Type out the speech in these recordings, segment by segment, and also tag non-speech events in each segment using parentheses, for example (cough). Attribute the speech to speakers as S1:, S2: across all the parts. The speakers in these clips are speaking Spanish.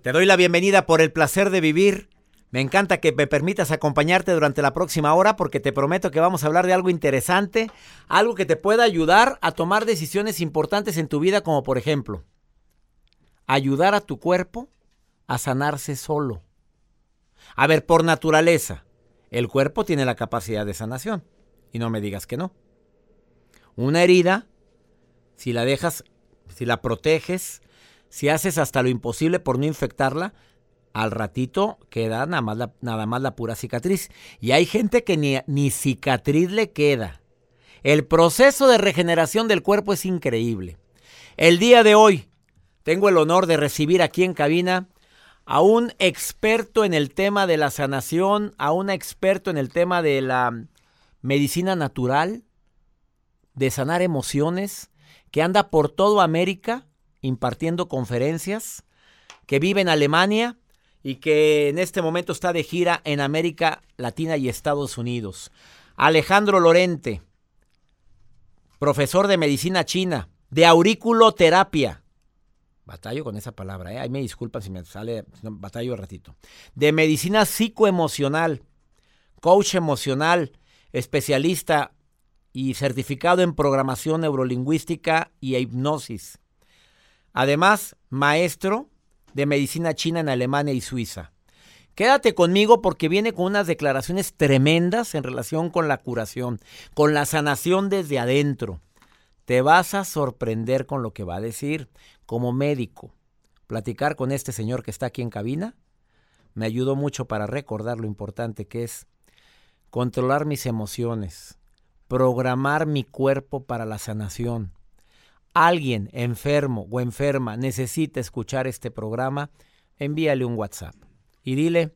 S1: Te doy la bienvenida por el placer de vivir. Me encanta que me permitas acompañarte durante la próxima hora porque te prometo que vamos a hablar de algo interesante, algo que te pueda ayudar a tomar decisiones importantes en tu vida, como por ejemplo, ayudar a tu cuerpo a sanarse solo. A ver, por naturaleza, el cuerpo tiene la capacidad de sanación. Y no me digas que no. Una herida, si la dejas, si la proteges, si haces hasta lo imposible por no infectarla, al ratito queda nada más la, pura cicatriz. Y hay gente que ni, ni cicatriz le queda. El proceso de regeneración del cuerpo es increíble. El día de hoy tengo el honor de recibir aquí en cabina a un experto en el tema de la sanación, a un experto en el tema de la medicina natural, de sanar emociones, que anda por toda América impartiendo conferencias, que vive en Alemania y que en este momento está de gira en América Latina y Estados Unidos. Alejandro Lorente, profesor de medicina china, de auriculoterapia. Batallo con esa palabra, ¿eh? ahí me disculpan si me sale, batallo un ratito. De medicina psicoemocional, coach emocional, especialista y certificado en programación neurolingüística y hipnosis. Además, maestro de medicina china en Alemania y Suiza. Quédate conmigo porque viene con unas declaraciones tremendas en relación con la curación, con la sanación desde adentro. Te vas a sorprender con lo que va a decir como médico. Platicar con este señor que está aquí en cabina me ayudó mucho para recordar lo importante que es controlar mis emociones, programar mi cuerpo para la sanación, alguien enfermo o enferma necesita escuchar este programa, envíale un WhatsApp y dile,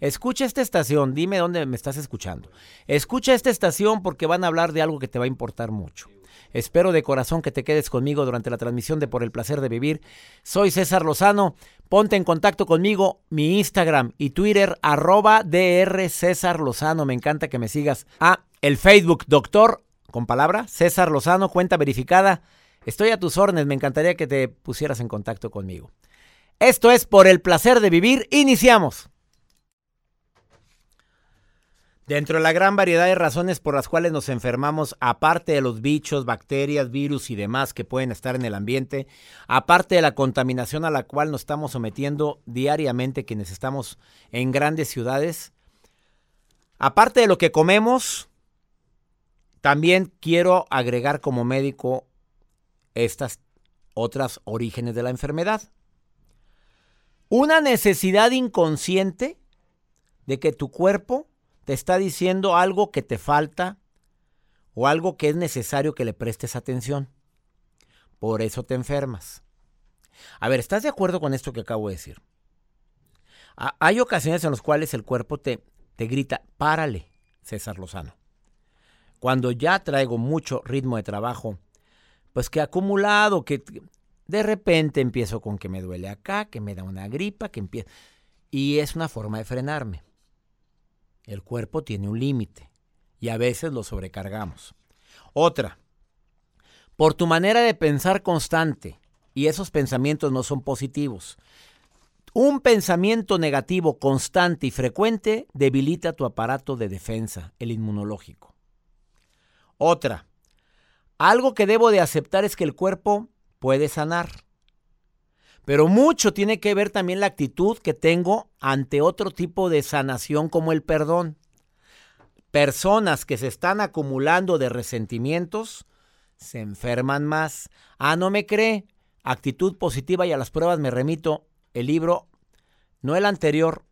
S1: escucha esta estación, dime dónde me estás escuchando. Escucha esta estación porque van a hablar de algo que te va a importar mucho. Espero de corazón que te quedes conmigo durante la transmisión de Por el Placer de Vivir. Soy César Lozano. Ponte en contacto conmigo, mi Instagram y Twitter, arroba DR César Lozano. Me encanta que me sigas. Ah, el Facebook, doctor, con palabra, César Lozano, cuenta verificada. Estoy a tus órdenes, me encantaría que te pusieras en contacto conmigo. Esto es por el placer de vivir. Iniciamos. Dentro de la gran variedad de razones por las cuales nos enfermamos, aparte de los bichos, bacterias, virus y demás que pueden estar en el ambiente, aparte de la contaminación a la cual nos estamos sometiendo diariamente quienes estamos en grandes ciudades, aparte de lo que comemos, también quiero agregar como médico estas otras orígenes de la enfermedad. Una necesidad inconsciente de que tu cuerpo te está diciendo algo que te falta o algo que es necesario que le prestes atención. Por eso te enfermas. A ver, ¿estás de acuerdo con esto que acabo de decir? Hay ocasiones en las cuales el cuerpo te, te grita, párale, César Lozano. Cuando ya traigo mucho ritmo de trabajo, pues que acumulado, que de repente empiezo con que me duele acá, que me da una gripa, que empieza... Y es una forma de frenarme. El cuerpo tiene un límite y a veces lo sobrecargamos. Otra, por tu manera de pensar constante, y esos pensamientos no son positivos. Un pensamiento negativo constante y frecuente debilita tu aparato de defensa, el inmunológico. Otra, algo que debo de aceptar es que el cuerpo puede sanar. Pero mucho tiene que ver también la actitud que tengo ante otro tipo de sanación como el perdón. Personas que se están acumulando de resentimientos se enferman más. Ah, no me cree. Actitud positiva y a las pruebas me remito el libro, no el anterior,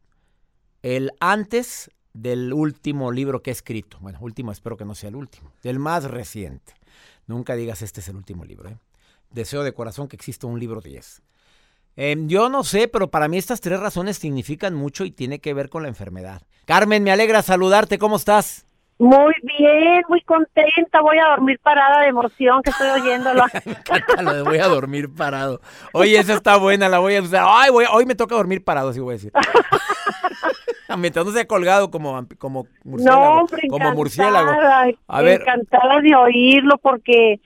S1: el antes del último libro que he escrito. Bueno, último, espero que no sea el último, del más reciente. Nunca digas este es el último libro. ¿eh? Deseo de corazón que exista un libro 10. Em, yo no sé, pero para mí estas tres razones significan mucho y tiene que ver con la enfermedad. Carmen, me alegra saludarte. ¿Cómo estás?
S2: Muy bien, muy contenta. Voy a dormir parada de emoción que estoy oyéndolo. (laughs)
S1: me encanta lo de voy a dormir parado. Oye, esa está buena, la voy a usar. Ay, hoy me toca dormir parado, así voy a decir. (laughs) Mientras no sea colgado como, como murciélago.
S2: No, hombre, como murciélago. A ver. Encantada de oírlo porque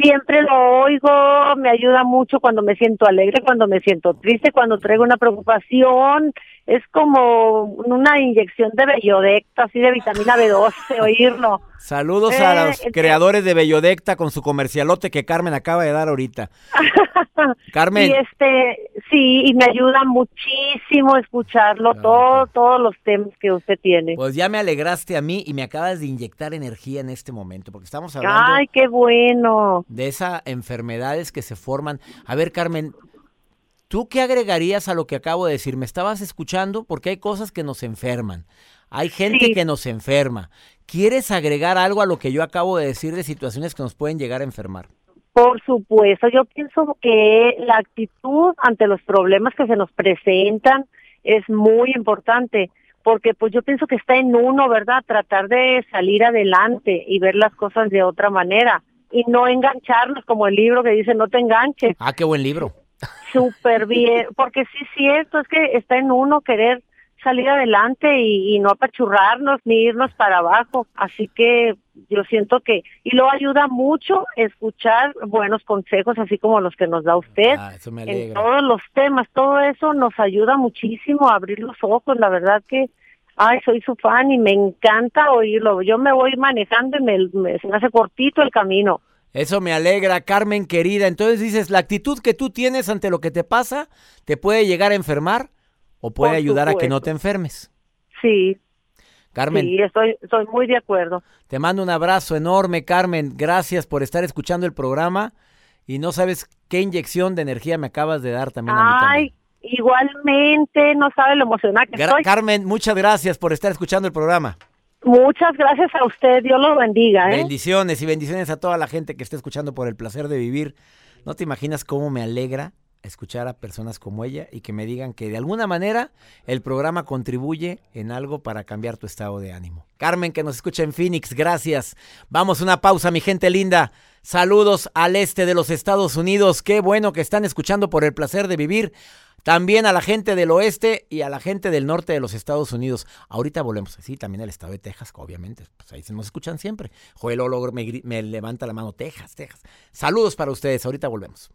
S2: siempre lo oigo, me ayuda mucho cuando me siento alegre, cuando me siento triste, cuando traigo una preocupación, es como una inyección de Bellodecta, así de vitamina B12, oírlo.
S1: Saludos a
S2: Eh,
S1: los
S2: este-
S1: creadores de Bellodecta con su comercialote que Carmen acaba de dar ahorita. (laughs) Carmen,
S2: Y este, sí, y me ayuda muchísimo escucharlo,
S1: Ah,
S2: todo, todos los temas que usted tiene.
S1: pues ya me alegraste a mí y me acabas de inyectar energía en este momento, porque estamos hablando
S2: Ay, qué bueno.
S1: de esas enfermedades que se forman. A ver, Carmen, ¿tú qué agregarías a lo que acabo de decir? ¿Me estabas escuchando? Porque hay cosas que nos enferman. Hay gente
S2: Sí.
S1: que nos enferma. ¿Quieres agregar algo a lo que yo acabo de decir de situaciones que nos pueden llegar a enfermar?
S2: Por supuesto, yo pienso que la actitud ante los problemas que se nos presentan es muy importante, porque pues yo pienso que está en uno, ¿verdad? Tratar de salir adelante y ver las cosas de otra manera y no engancharnos como el libro que dice no te enganches.
S1: Ah, qué buen libro.
S2: Súper bien, porque sí es cierto, es que está en uno querer salir adelante y, y no apachurrarnos ni irnos para abajo. Así que yo siento que, y lo ayuda mucho escuchar buenos consejos, así como los que nos da usted.
S1: Ah, eso me
S2: en todos los temas, todo eso nos ayuda muchísimo a abrir los ojos. La verdad que, ay, soy su fan y me encanta oírlo. Yo me voy manejando y me, me- se me hace cortito el camino.
S1: Eso me alegra, Carmen querida. Entonces dices, la actitud que tú tienes ante lo que te pasa te puede llegar a enfermar o puede
S2: Por
S1: ayudar a que no te enfermes.
S2: Sí,
S1: Carmen,
S2: sí, estoy, estoy muy de acuerdo.
S1: te mando un abrazo enorme, Carmen. Gracias por estar escuchando el programa y no sabes qué inyección de energía me acabas de dar también a mí
S2: Ay, igualmente, no sabe lo emocionada que
S1: Gra-
S2: estoy.
S1: Carmen, muchas gracias por estar escuchando el programa.
S2: Muchas gracias a usted, Dios lo bendiga, ¿eh?
S1: Bendiciones y bendiciones a toda la gente que está escuchando por el placer de vivir. No te imaginas cómo me alegra escuchar a personas como ella y que me digan que de alguna manera el programa contribuye en algo para cambiar tu estado de ánimo. Carmen, que nos escucha en Phoenix, gracias. Vamos a una pausa, mi gente linda. Saludos al este de los Estados Unidos. Qué bueno que están escuchando por el placer de vivir. También a la gente del oeste y a la gente del norte de los Estados Unidos. Ahorita volvemos. Sí, también el estado de Texas, obviamente. Pues ahí se nos escuchan siempre. Joel Olo me, me levanta la mano. Texas, Texas. Saludos para ustedes. Ahorita volvemos.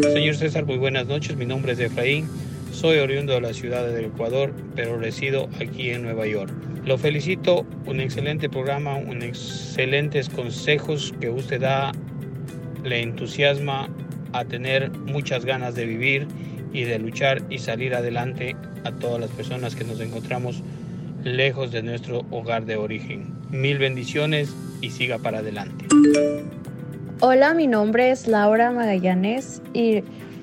S3: Señor César, muy buenas noches. Mi nombre es Efraín. Soy oriundo de la ciudad del Ecuador, pero resido aquí en Nueva York. Lo felicito, un excelente programa, un excelentes consejos que usted da, le entusiasma a tener muchas ganas de vivir y de luchar y salir adelante a todas las personas que nos encontramos lejos de nuestro hogar de origen. Mil bendiciones y siga para adelante.
S4: Hola, mi nombre es Laura Magallanes y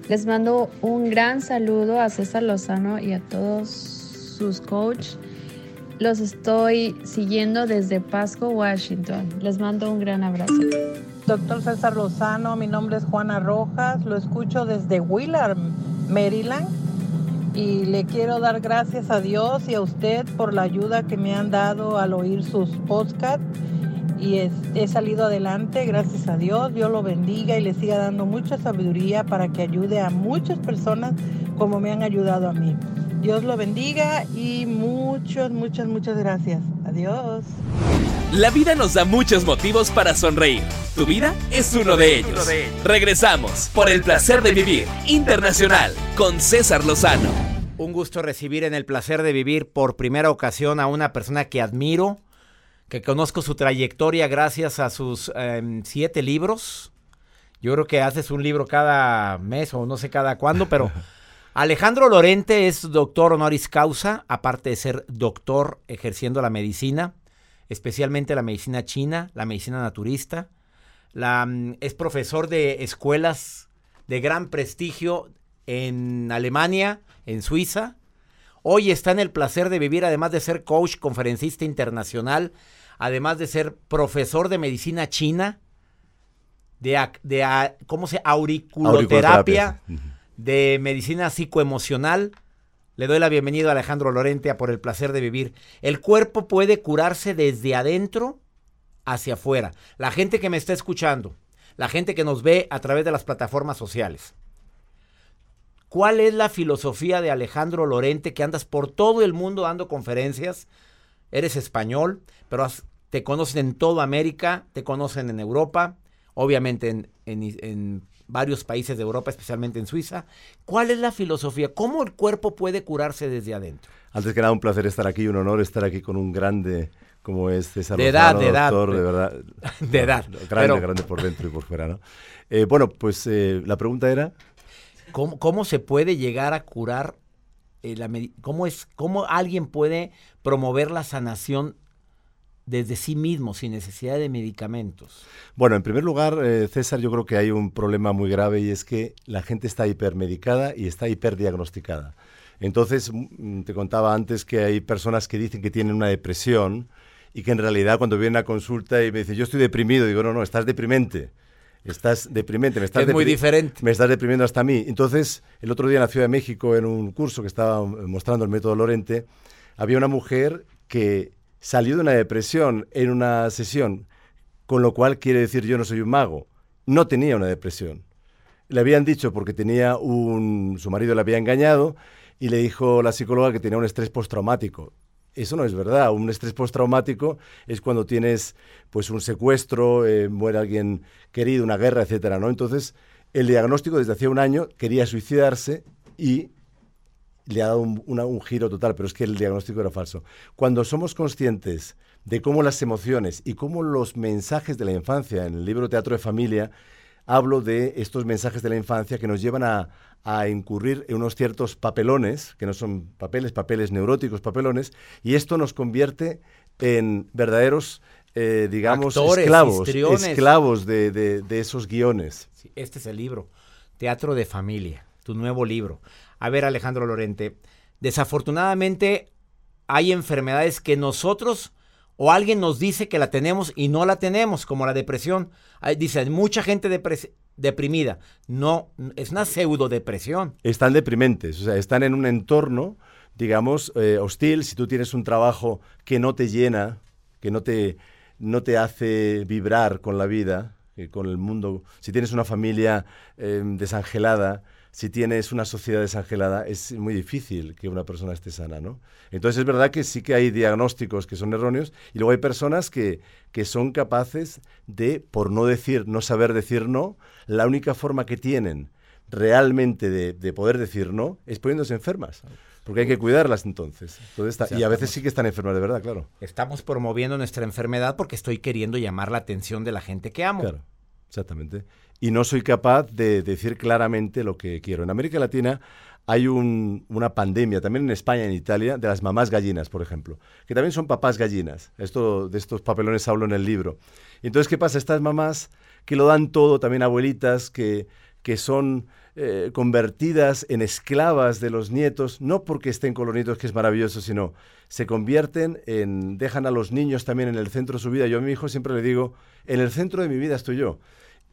S4: les mando un gran saludo a César Lozano y a todos sus coaches. Los estoy siguiendo desde Pasco, Washington. Les mando un gran abrazo.
S5: Doctor César Lozano, mi nombre es Juana Rojas, lo escucho desde Willard, Maryland, y le quiero dar gracias a Dios y a usted por la ayuda que me han dado al oír sus podcasts. Y he salido adelante, gracias a Dios. Dios lo bendiga y le siga dando mucha sabiduría para que ayude a muchas personas como me han ayudado a mí. Dios lo bendiga y muchas, muchas, muchas gracias. Adiós.
S6: La vida nos da muchos motivos para sonreír. Tu vida es uno de ellos. Regresamos por el placer de vivir internacional con César Lozano.
S1: Un gusto recibir en el placer de vivir por primera ocasión a una persona que admiro, que conozco su trayectoria gracias a sus em, siete libros. Yo creo que haces un libro cada mes o no sé cada cuándo, pero (laughs) Alejandro Lorente es doctor honoris causa, aparte de ser doctor ejerciendo la medicina, especialmente la medicina china, la medicina naturista. Mm, es profesor de escuelas de gran prestigio en Alemania, en Suiza. Hoy está en el placer de vivir, además de ser coach, conferencista internacional, además de ser profesor de medicina china, de, ¿cómo se? Auriculoterapia, de medicina psicoemocional. Le doy la bienvenida a Alejandro Lorente a por el placer de vivir. El cuerpo puede curarse desde adentro hacia afuera. La gente que me está escuchando, la gente que nos ve a través de las plataformas sociales. ¿Cuál es la filosofía de Alejandro Lorente que andas por todo el mundo dando conferencias? Eres español, pero te conocen en toda América, te conocen en Europa, obviamente en, en, varios países de Europa, especialmente en Suiza. ¿Cuál es la filosofía? ¿Cómo el cuerpo puede curarse desde adentro?
S7: Antes que nada, un placer estar aquí, un honor estar aquí con un grande como es César
S1: de edad, de edad,
S7: de verdad. (laughs)
S1: De edad.
S7: Grande, grande por dentro y por fuera, ¿no? Eh, bueno, pues eh, la pregunta era...
S1: ¿Cómo, ¿Cómo, se puede llegar a curar, eh, la cómo, es, cómo alguien puede promover la sanación desde sí mismo, sin necesidad de medicamentos?
S7: Bueno, en primer lugar, eh, César, yo creo que hay un problema muy grave y es que la gente está hipermedicada y está hiperdiagnosticada. Entonces, mm, te contaba antes que hay personas que dicen que tienen una depresión y que en realidad cuando vienen a consulta y me dicen, yo estoy deprimido, digo, no, no, estás deprimente. Estás deprimente, me estás,
S1: es muy diferente.
S7: me estás deprimiendo hasta a mí. Entonces, el otro día en la Ciudad de México, en un curso que estaba mostrando el método Lorente, había una mujer que salió de una depresión en una sesión, con lo cual quiere decir yo no soy un mago. No tenía una depresión. Le habían dicho porque tenía un su marido le había engañado y le dijo la psicóloga que tenía un estrés postraumático. Eso no es verdad. Un estrés postraumático es cuando tienes pues un secuestro, eh, muere alguien querido, una guerra, etcétera, ¿no? Entonces, el diagnóstico desde hacía un año quería suicidarse y le ha dado un, giro total, pero es que el diagnóstico era falso. Cuando somos conscientes de cómo las emociones y cómo los mensajes de la infancia, en el libro Teatro de Familia, hablo de estos mensajes de la infancia que nos llevan a, incurrir en unos ciertos papelones, que no son papeles, papeles neuróticos, papelones, y esto nos convierte en verdaderos, eh, digamos, esclavos, esclavos de, esos guiones.
S1: este es el libro, Teatro de Familia, tu nuevo libro. A ver, Alejandro Lorente, desafortunadamente hay enfermedades que nosotros o alguien nos dice que la tenemos y no la tenemos, como la depresión. Dice, hay mucha gente deprimida. No, es una pseudo depresión.
S7: Están deprimentes, o sea, están en un entorno, digamos, eh, hostil. Si tú tienes un trabajo que no te llena, que no te, no te hace vibrar con la vida, eh, con el mundo, si tienes una familia eh, desangelada, si tienes una sociedad desangelada, es muy difícil que una persona esté sana, ¿no? Entonces es verdad que sí que hay diagnósticos que son erróneos y luego hay personas que, que son capaces de, por no decir, no saber decir no, la única forma que tienen realmente de, poder decir no es poniéndose enfermas. Porque hay que cuidarlas entonces. y a veces sí que están enfermas de verdad, claro.
S1: Estamos promoviendo nuestra enfermedad porque estoy queriendo llamar la atención de la gente que amo.
S7: Claro, exactamente y no soy capaz de decir claramente lo que quiero. En América Latina hay una pandemia, también en España en Italia, de las mamás gallinas, por ejemplo, que también son papás gallinas. Esto, de estos papelones hablo en el libro. Entonces, ¿qué pasa? Estas mamás que lo dan todo, también abuelitas, que, que son eh, convertidas en esclavas de los nietos, no porque estén con los nietos, que es maravilloso, sino se convierten en, dejan a los niños también en el centro de su vida. Yo a mi hijo siempre le digo, en el centro de mi vida estoy yo.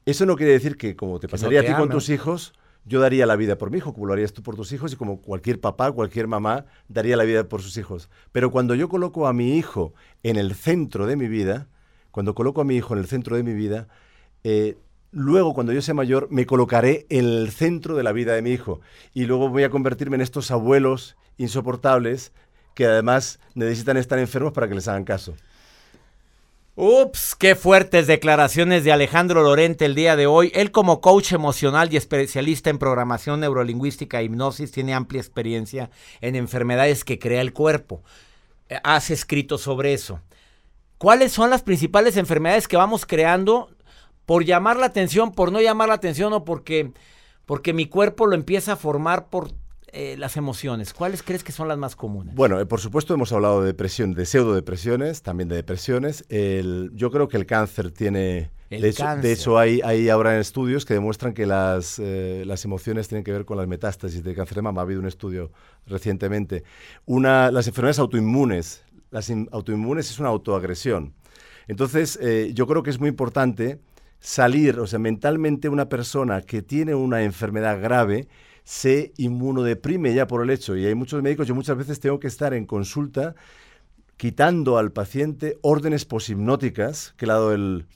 S7: Eso no quiere decir que, como te pasaría a ti con tus hijos, yo daría la vida por mi hijo, como lo harías tú por tus hijos, y como cualquier papá, cualquier mamá daría la vida por sus hijos. Pero cuando yo coloco a mi hijo en el centro de mi vida, cuando coloco a mi hijo en el centro de mi vida, eh, luego cuando yo sea mayor me colocaré en el centro de la vida de mi hijo. Y luego voy a convertirme en estos abuelos insoportables que además necesitan estar enfermos para que les hagan caso.
S1: Ups, qué fuertes declaraciones de Alejandro Lorente el día de hoy. Él como coach emocional y especialista en programación neurolingüística e hipnosis tiene amplia experiencia en enfermedades que crea el cuerpo. Eh, has escrito sobre eso. ¿Cuáles son las principales enfermedades que vamos creando por llamar la atención, por no llamar la atención o porque, porque mi cuerpo lo empieza a formar por eh, las emociones, ¿cuáles crees que son las más comunes?
S7: Bueno, eh, por supuesto hemos hablado de depresión, de pseudodepresiones, también de depresiones. yo creo que el cáncer tiene... de, Hecho, hay, hay ahora estudios que demuestran que las, eh, las emociones tienen que ver con las metástasis de cáncer de mama. Ha habido un estudio recientemente. Una, las enfermedades autoinmunes. Las autoinmunes es una autoagresión. Entonces, yo creo que es muy importante salir, o sea, mentalmente una persona que tiene una enfermedad grave, se inmunodeprime ya por el hecho. Y hay muchos médicos, yo muchas veces tengo que estar en consulta quitando al paciente órdenes poshipnóticas que le ha dado el,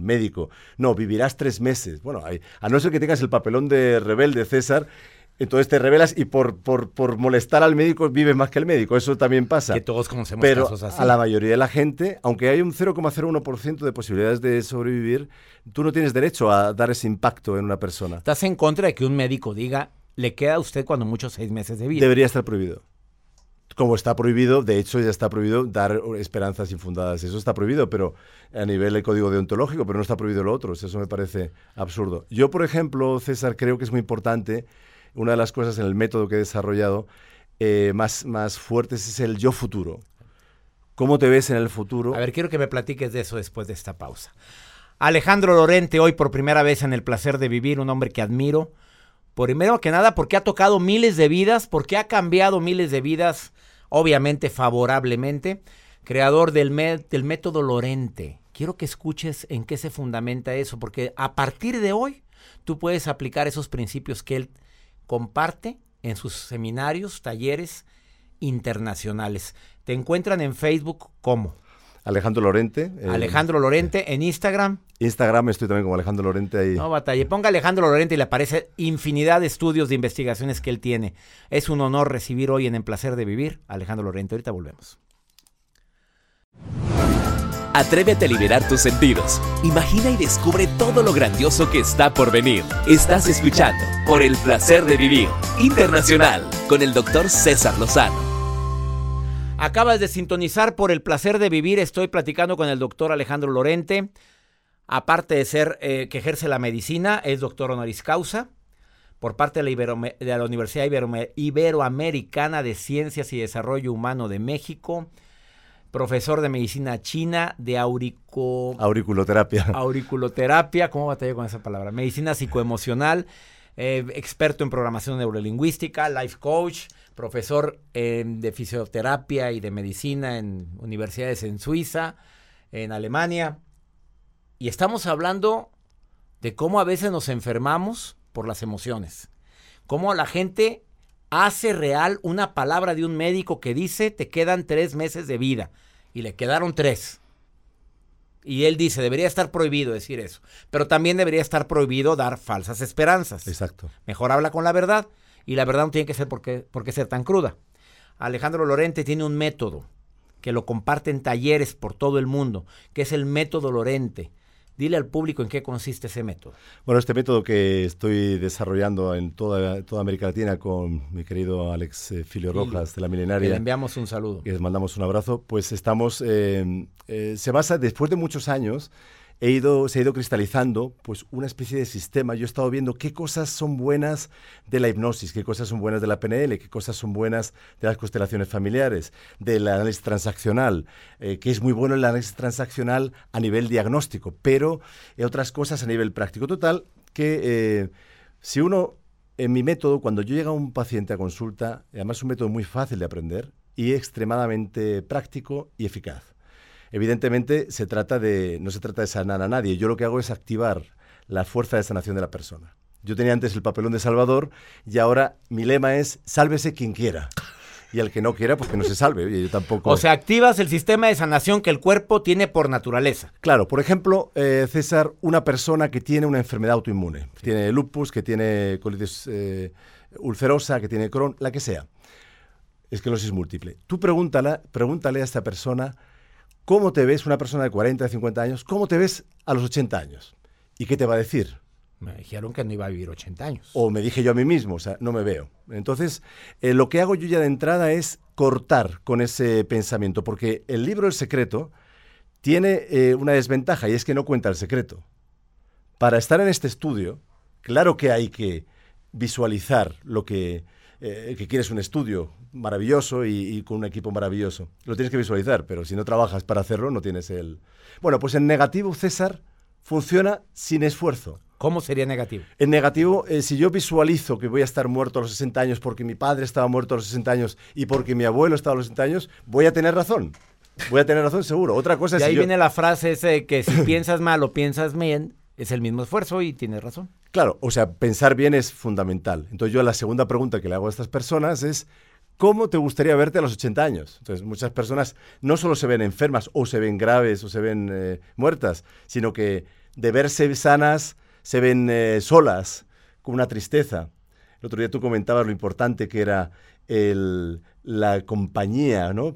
S7: médico. No, vivirás tres meses. Bueno, a no ser que tengas el papelón de rebelde, César, entonces te revelas y por, por, por molestar al médico vives más que el médico. Eso también pasa.
S1: Que todos conocemos
S7: Pero
S1: casos así.
S7: a la mayoría de la gente, aunque hay un 0,01% de posibilidades de sobrevivir, tú no tienes derecho a dar ese impacto en una persona.
S1: ¿Estás en contra de que un médico diga, le queda a usted cuando mucho seis meses de vida?
S7: Debería estar prohibido. Como está prohibido, de hecho ya está prohibido dar esperanzas infundadas. Eso está prohibido, pero a nivel del código deontológico, pero no está prohibido lo otro. Eso me parece absurdo. Yo, por ejemplo, César, creo que es muy importante, una de las cosas en el método que he desarrollado eh, más, más fuertes es el yo futuro. ¿Cómo te ves en el futuro?
S1: A ver, quiero que me platiques de eso después de esta pausa. Alejandro Lorente, hoy por primera vez en El Placer de Vivir, un hombre que admiro. Primero que nada, porque ha tocado miles de vidas, porque ha cambiado miles de vidas, obviamente favorablemente. Creador del, del método Lorente. Quiero que escuches en qué se fundamenta eso, porque a partir de hoy tú puedes aplicar esos principios que él comparte en sus seminarios, talleres internacionales. Te encuentran en Facebook como
S7: Alejandro Lorente. eh,
S1: Alejandro Lorente, en Instagram.
S7: Instagram estoy también como Alejandro Lorente ahí.
S1: No batalle. Ponga Alejandro Lorente y le aparece infinidad de estudios de investigaciones que él tiene. Es un honor recibir hoy en El Placer de Vivir a Alejandro Lorente. Ahorita volvemos.
S6: Atrévete a liberar tus sentidos. Imagina y descubre todo lo grandioso que está por venir. Estás escuchando por el placer de vivir internacional con el doctor César Lozano.
S1: Acabas de sintonizar por El Placer de Vivir. Estoy platicando con el doctor Alejandro Lorente. Aparte de ser eh, que ejerce la medicina, es doctor honoris causa por parte de la, Universidad Iberome- Iberoamericana de Ciencias y Desarrollo Humano de México. Profesor de medicina china, de aurico,
S7: Auriculoterapia. (laughs)
S1: auriculoterapia, ¿cómo batallé con esa palabra? Medicina psicoemocional, eh, experto en programación neurolingüística, life coach, profesor eh, de fisioterapia y de medicina en universidades en Suiza, en Alemania. Y estamos hablando de cómo a veces nos enfermamos por las emociones. Cómo la gente hace real una palabra de un médico que dice te quedan tres meses de vida. Y le quedaron tres. Y él dice, debería estar prohibido decir eso. Pero también debería estar prohibido dar falsas esperanzas.
S7: Exacto.
S1: Mejor habla con la verdad. Y la verdad no tiene que ser por qué, por qué ser tan cruda. Alejandro Lorente tiene un método que lo comparte en talleres por todo el mundo, que es el método Lorente. Dile al público en qué consiste ese método.
S7: Bueno, este método que estoy desarrollando en toda, toda América Latina con mi querido Alex eh, Filio Rojas de la
S1: Que le
S7: Milenaria,
S1: enviamos un saludo.
S7: que les mandamos un abrazo, pues estamos, eh, eh, se basa, después de muchos años, se ha ido cristalizando pues una especie de sistema. Yo he estado viendo qué cosas son buenas de la hipnosis, qué cosas son buenas de la PNL, qué cosas son buenas de las constelaciones familiares, del análisis transaccional, eh, que es muy bueno el análisis transaccional a nivel diagnóstico, pero eh, otras cosas a nivel práctico. Total, que eh, si uno, en mi método, cuando yo llega a un paciente a consulta, además es un método muy fácil de aprender y extremadamente práctico y eficaz. Evidentemente, se trata de, no se trata de sanar a nadie. Yo lo que hago es activar la fuerza de sanación de la persona. Yo tenía antes el papelón de Salvador y ahora mi lema es sálvese quien quiera. Y al que no quiera, pues que no se salve. Yo tampoco.
S1: O sea, activas el sistema de sanación que el cuerpo tiene por naturaleza.
S7: Claro, por ejemplo, eh, César, una persona que tiene una enfermedad autoinmune, que tiene lupus, que tiene colitis eh, ulcerosa, que tiene Crohn, la que sea, esclerosis múltiple. Tú pregúntale, pregúntale a esta persona cómo te ves, una persona de 40, de 50 años, cómo te ves a los 80 años. ¿Y qué te va a decir?
S1: Me dijeron que no iba a vivir 80 años.
S7: O me dije yo a mí mismo, o sea, no me veo. Entonces, eh, lo que hago yo ya de entrada es cortar con ese pensamiento, porque el libro El Secreto tiene eh, una desventaja y es que no cuenta el secreto. Para estar en este estudio, claro que hay que visualizar lo que, eh, que quieres un estudio maravilloso y, y con un equipo maravilloso. Lo tienes que visualizar, pero si no trabajas para hacerlo, no tienes el... Bueno, pues en negativo, César, funciona sin esfuerzo.
S1: ¿Cómo sería negativo?
S7: En negativo, eh, si yo visualizo que voy a estar muerto a los 60 años porque mi padre estaba muerto a los 60 años y porque mi abuelo estaba a los 60 años, voy a tener razón. Voy a tener razón seguro. Otra cosa es
S1: ahí
S7: si yo-
S1: viene la frase esa de que si (laughs) piensas mal o piensas bien, es el mismo esfuerzo y tienes razón.
S7: Claro, o sea, pensar bien es fundamental. Entonces yo la segunda pregunta que le hago a estas personas es, ¿cómo te gustaría verte a los 80 años? Entonces muchas personas no solo se ven enfermas o se ven graves o se ven eh, muertas, sino que de verse sanas se ven eh, solas, con una tristeza. El otro día tú comentabas lo importante que era la compañía, ¿no?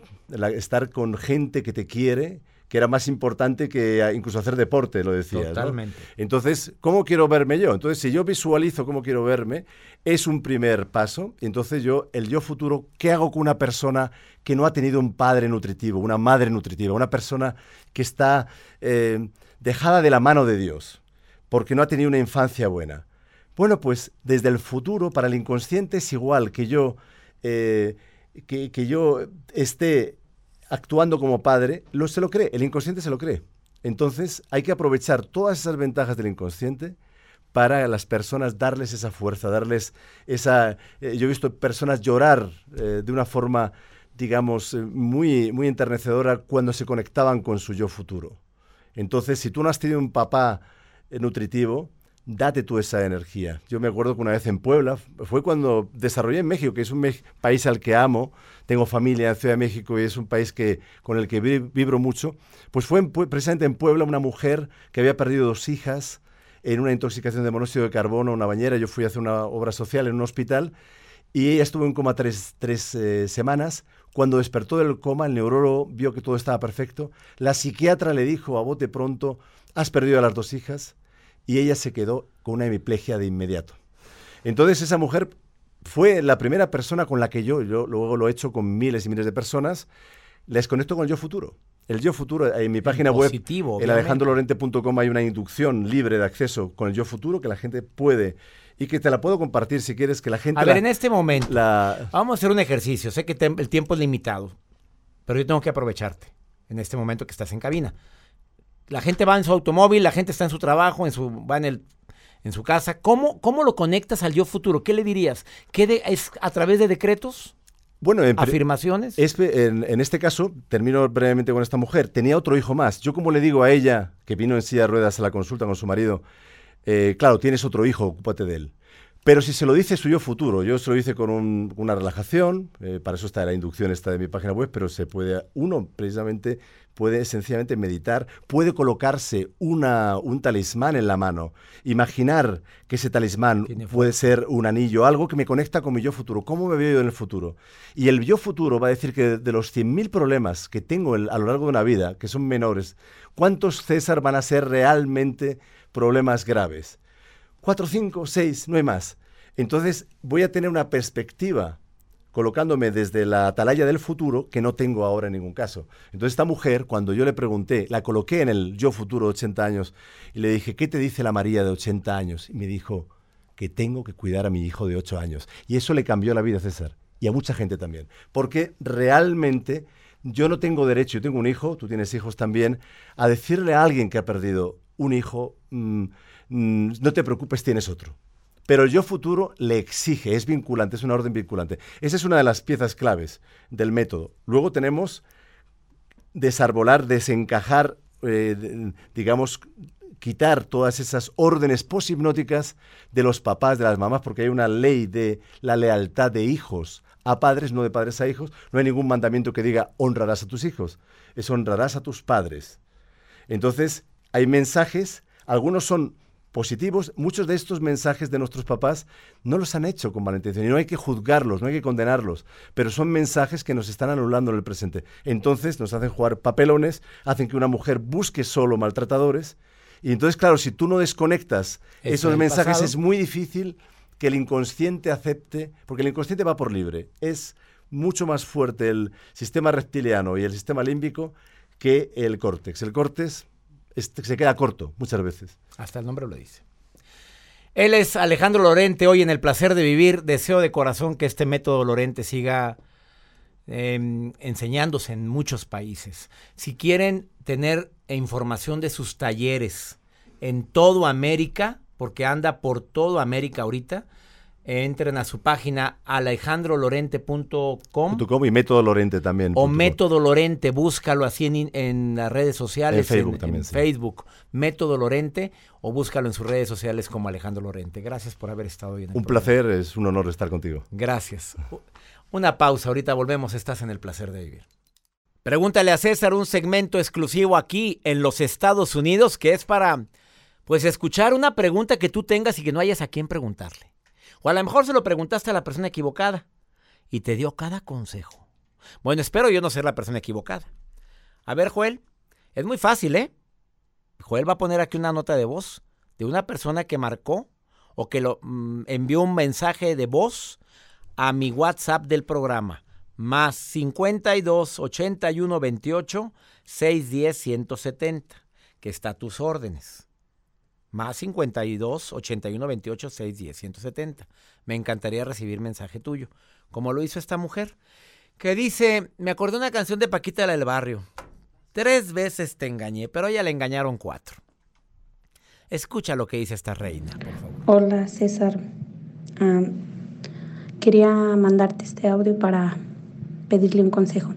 S7: Estar con gente que te quiere, que era más importante que ah, incluso hacer deporte, lo decías. ¿no?
S1: Totalmente.
S7: Entonces, ¿cómo quiero verme yo? Entonces, si yo visualizo cómo quiero verme, es un primer paso. Y entonces yo, el yo futuro, ¿qué hago con una persona que no ha tenido un padre nutritivo, una madre nutritiva, una persona que está eh, dejada de la mano de Dios, porque no ha tenido una infancia buena? Bueno, pues desde el futuro, para el inconsciente es igual que yo, eh, que, que yo esté actuando como padre, lo, se lo cree, el inconsciente se lo cree. Entonces hay que aprovechar todas esas ventajas del inconsciente para las personas darles esa fuerza, darles esa... eh, yo he visto personas llorar eh, de una forma, digamos, eh, muy, muy enternecedora cuando se conectaban con su yo futuro. Entonces, si tú no has tenido un papá nutritivo, date tú esa energía. Yo me acuerdo que una vez en Puebla, fue cuando desarrollé en México, que es un país al que amo, tengo familia en Ciudad de México y es un país que, con el que vi- vibro mucho, pues fue en precisamente en Puebla una mujer que había perdido dos hijas en una intoxicación de monóxido de carbono, una bañera, yo fui a hacer una obra social en un hospital y ella estuvo en coma tres, tres, eh, semanas. Cuando despertó del coma, el neurólogo vio que todo estaba perfecto. La psiquiatra le dijo a bote pronto, has perdido a las dos hijas. Y ella se quedó con una hemiplegia de inmediato. Entonces esa mujer fue la primera persona con la que yo, yo luego lo he hecho con miles y miles de personas, les conecto con el yo futuro. El yo futuro, en mi página web,
S1: positivo, obviamente.
S7: alejandrolorente.com hay una inducción libre de acceso con el yo futuro que la gente puede y que te la puedo compartir si quieres que la gente
S1: A
S7: la-
S1: ver, en este momento,
S7: la-
S1: vamos a hacer un ejercicio. Sé que el tiempo es limitado, pero yo tengo que aprovecharte en este momento que estás en cabina. La gente va en su automóvil, la gente está en su trabajo, en su, va en, el, en su casa. ¿Cómo, ¿Cómo lo conectas al yo futuro? ¿Qué le dirías? ¿Qué de- ¿Es a través de decretos?
S7: bueno, en,
S1: ¿Afirmaciones?
S7: Es- en, en este caso, termino brevemente con esta mujer, tenía otro hijo más. Yo como le digo a ella, que vino en silla de ruedas a la consulta con su marido, eh, claro, tienes otro hijo, ocúpate de él. Pero si se lo dice su yo futuro, yo se lo hice con un- una relajación, eh, para eso está la inducción esta de mi página web, pero se puede, uno precisamente puede sencillamente meditar, puede colocarse una, un talismán en la mano, imaginar que ese talismán puede ser un anillo, algo que me conecta con mi yo futuro, cómo me veo yo en el futuro. Y el yo futuro va a decir que de los 100.000 problemas que tengo el- a lo largo de una vida, que son menores, ¿cuántos César van a ser realmente problemas graves? Cuatro, cinco, seis, no hay más. Entonces voy a tener una perspectiva colocándome desde la atalaya del futuro que no tengo ahora en ningún caso. Entonces esta mujer, cuando yo le pregunté, la coloqué en el yo futuro de 80 años y le dije, ¿qué te dice la María de 80 años? Y me dijo que tengo que cuidar a mi hijo de 8 años. Y eso le cambió la vida a César y a mucha gente también. Porque realmente yo no tengo derecho, yo tengo un hijo, tú tienes hijos también, a decirle a alguien que ha perdido un hijo, mm, no te preocupes, tienes otro. Pero el yo futuro le exige, es vinculante, es una orden vinculante. Esa es una de las piezas claves del método. Luego tenemos desarbolar, desencajar, eh, digamos, quitar todas esas órdenes poshipnóticas de los papás, de las mamás, porque hay una ley de la lealtad de hijos a padres, no de padres a hijos. No hay ningún mandamiento que diga honrarás a tus hijos, es honrarás a tus padres. Entonces, hay mensajes, algunos son positivos, muchos de estos mensajes de nuestros papás no los han hecho con mala intención y no hay que juzgarlos, no hay que condenarlos, pero son mensajes que nos están anulando en el presente. Entonces nos hacen jugar papelones, hacen que una mujer busque solo maltratadores y entonces, claro, si tú no desconectas
S1: Eso
S7: esos mensajes
S1: pasado.
S7: es muy difícil que el inconsciente acepte, porque el inconsciente va por libre, es mucho más fuerte el sistema reptiliano y el sistema límbico que el córtex. El córtex este, se queda corto muchas veces.
S1: Hasta el nombre lo dice. Él es Alejandro Lorente, hoy en El Placer de Vivir. Deseo de corazón que este método Lorente siga eh, enseñándose en muchos países. Si quieren tener información de sus talleres en todo América, porque anda por todo América ahorita, entren a su página alejandrolorente.com
S7: y método Lorente también.
S1: o. Método Lorente, búscalo así en, las redes sociales.
S7: En Facebook
S1: en,
S7: también,
S1: en
S7: sí.
S1: Facebook, Método Lorente, o búscalo en sus redes sociales como Alejandro Lorente. Gracias por haber estado hoy en el
S7: Un
S1: programa.
S7: placer, es un honor estar contigo.
S1: Gracias. Una pausa, ahorita volvemos, estás en el placer de vivir. Pregúntale a César un segmento exclusivo aquí en los Estados Unidos que es para, pues, escuchar una pregunta que tú tengas y que no hayas a quién preguntarle. O a lo mejor se lo preguntaste a la persona equivocada y te dio cada consejo. Bueno, espero yo no ser la persona equivocada. A ver, Joel, es muy fácil, ¿eh? Joel va a poner aquí una nota de voz de una persona que marcó o que lo mm, envió un mensaje de voz a mi WhatsApp del programa. Más 52 81 28 610 170, que está a tus órdenes. Más 52 81 28 610 170. Me encantaría recibir mensaje tuyo, como lo hizo esta mujer, que dice, me acordé una canción de Paquita del Barrio. Tres veces te engañé, pero ella le engañaron cuatro. Escucha lo que dice esta reina, por favor.
S8: Hola César. Quería mandarte este audio para pedirle un consejo.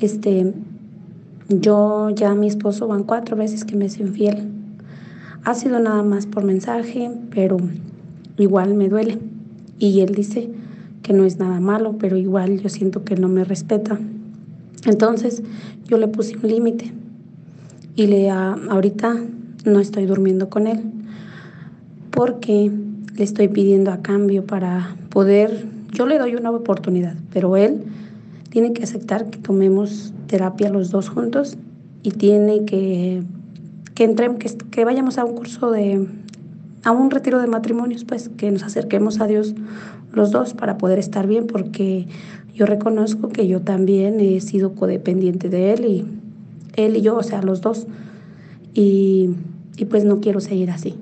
S8: Este, yo ya mi esposo van cuatro veces que me es infiel. Ha sido nada más por mensaje, pero igual me duele. Y él dice que no es nada malo, pero igual yo siento que no me respeta. Entonces yo le puse un límite y le ah, ahorita no estoy durmiendo con él porque le estoy pidiendo a cambio para poder, yo le doy una oportunidad, pero él tiene que aceptar que tomemos terapia los dos juntos y tiene que que entremos, que, vayamos a un curso de, a un retiro de matrimonios, pues que nos acerquemos a Dios los dos para poder estar bien, porque yo reconozco que yo también he sido codependiente de él y él y yo, o sea, los dos. Y y pues no quiero seguir así.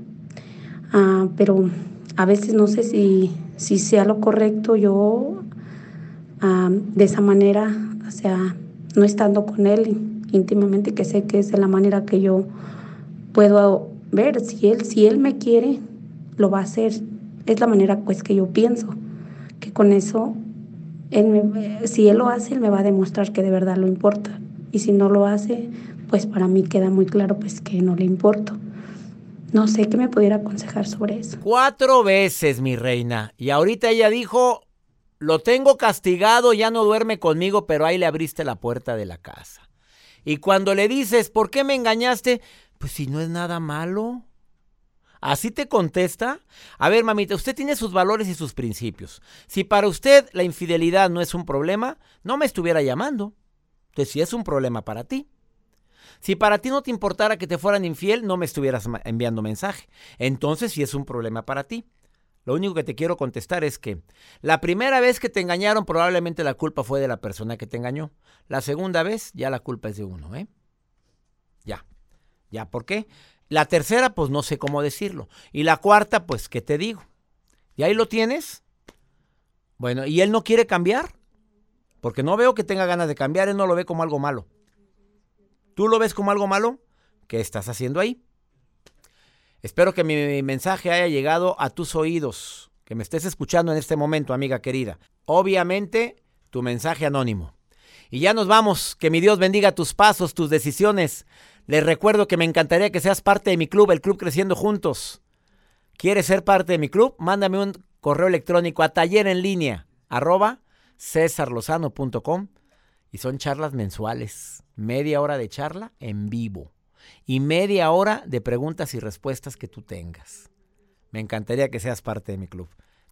S8: Ah, pero a veces no sé si, si sea lo correcto yo ah, de esa manera, o sea, no estando con él íntimamente, que sé que es de la manera que yo puedo ver, si él, si él me quiere, lo va a hacer. Es la manera pues que yo pienso, que con eso, él si él lo hace, él me va a demostrar que de verdad lo importa. Y si no lo hace, pues para mí queda muy claro pues que no le importo. No sé qué me pudiera aconsejar sobre eso.
S1: Cuatro veces, mi reina. Y ahorita ella dijo, lo tengo castigado, ya no duerme conmigo, pero ahí le abriste la puerta de la casa. Y cuando le dices, ¿por qué me engañaste? Pues si no es nada malo. ¿Así te contesta? A ver, mamita, usted tiene sus valores y sus principios. Si para usted la infidelidad no es un problema, no me estuviera llamando. Entonces, si es un problema para ti. Si para ti no te importara que te fueran infiel, no me estuvieras enviando mensaje. Entonces sí es un problema para ti. Lo único que te quiero contestar es que la primera vez que te engañaron probablemente la culpa fue de la persona que te engañó. La segunda vez ya la culpa es de uno, ¿eh? Ya. ¿Ya por qué? La tercera, pues no sé cómo decirlo. Y la cuarta, pues, ¿qué te digo? ¿Y ahí lo tienes? Bueno, ¿y él no quiere cambiar? Porque no veo que tenga ganas de cambiar, él no lo ve como algo malo. ¿Tú lo ves como algo malo? ¿Qué estás haciendo ahí? Espero que mi mensaje haya llegado a tus oídos, que me estés escuchando en este momento, amiga querida. Obviamente, tu mensaje anónimo. Y ya nos vamos. Que mi Dios bendiga tus pasos, tus decisiones. Les recuerdo que me encantaría que seas parte de mi club, el Club Creciendo Juntos. ¿Quieres ser parte de mi club? Mándame un correo electrónico a taller en línea arroba cesarlozano.com y son charlas mensuales media hora de charla en vivo y media hora de preguntas y respuestas que tú tengas. Me encantaría que seas parte de mi club.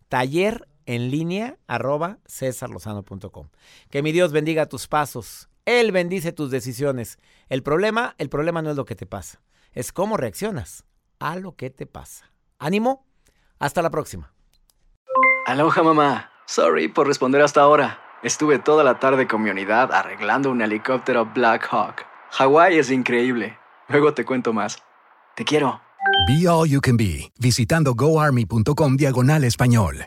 S1: Taller en línea arroba cesarlozano.com. Que mi Dios bendiga tus pasos. Él bendice tus decisiones. El problema, el problema no es lo que te pasa, es cómo reaccionas a lo que te pasa. Ánimo, hasta la próxima.
S9: Aloha mamá, sorry por responder hasta ahora. Estuve toda la tarde con mi unidad arreglando un helicóptero Black Hawk. Hawái es increíble. Luego te cuento más. Te quiero.
S10: Be All You Can Be, visitando goarmy.com diagonal español.